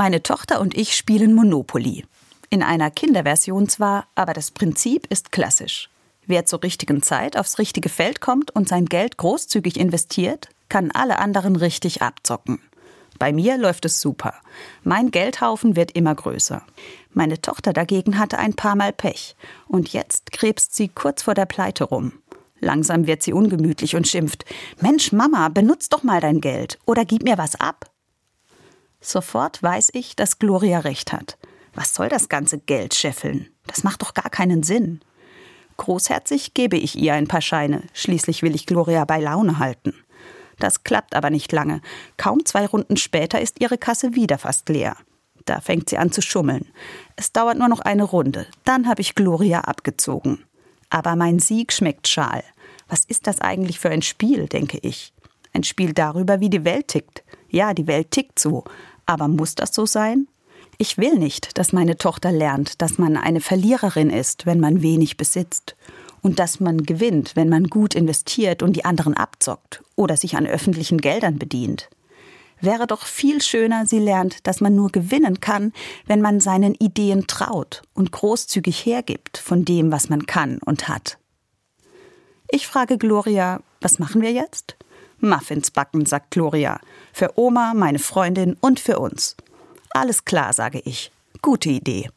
Meine Tochter und ich spielen Monopoly. In einer Kinderversion zwar, aber das Prinzip ist klassisch. Wer zur richtigen Zeit aufs richtige Feld kommt und sein Geld großzügig investiert, kann alle anderen richtig abzocken. Bei mir läuft es super. Mein Geldhaufen wird immer größer. Meine Tochter dagegen hatte ein paar Mal Pech. Und jetzt krebst sie kurz vor der Pleite rum. Langsam wird sie ungemütlich und schimpft. Mensch, Mama, benutz doch mal dein Geld oder gib mir was ab. Sofort weiß ich, dass Gloria recht hat. Was soll das ganze Geld scheffeln? Das macht doch gar keinen Sinn. Großherzig gebe ich ihr ein paar Scheine. Schließlich will ich Gloria bei Laune halten. Das klappt aber nicht lange. Kaum zwei Runden später ist ihre Kasse wieder fast leer. Da fängt sie an zu schummeln. Es dauert nur noch eine Runde. Dann habe ich Gloria abgezogen. Aber mein Sieg schmeckt schal. Was ist das eigentlich für ein Spiel, denke ich. Ein Spiel darüber, wie die Welt tickt. Ja, die Welt tickt so. Aber muss das so sein? Ich will nicht, dass meine Tochter lernt, dass man eine Verliererin ist, wenn man wenig besitzt. Und dass man gewinnt, wenn man gut investiert und die anderen abzockt oder sich an öffentlichen Geldern bedient. Wäre doch viel schöner, sie lernt, dass man nur gewinnen kann, wenn man seinen Ideen traut und großzügig hergibt von dem, was man kann und hat. Ich frage Gloria, was machen wir jetzt? Muffins backen, sagt Gloria. Für Oma, meine Freundin und für uns. Alles klar, sage ich. Gute Idee.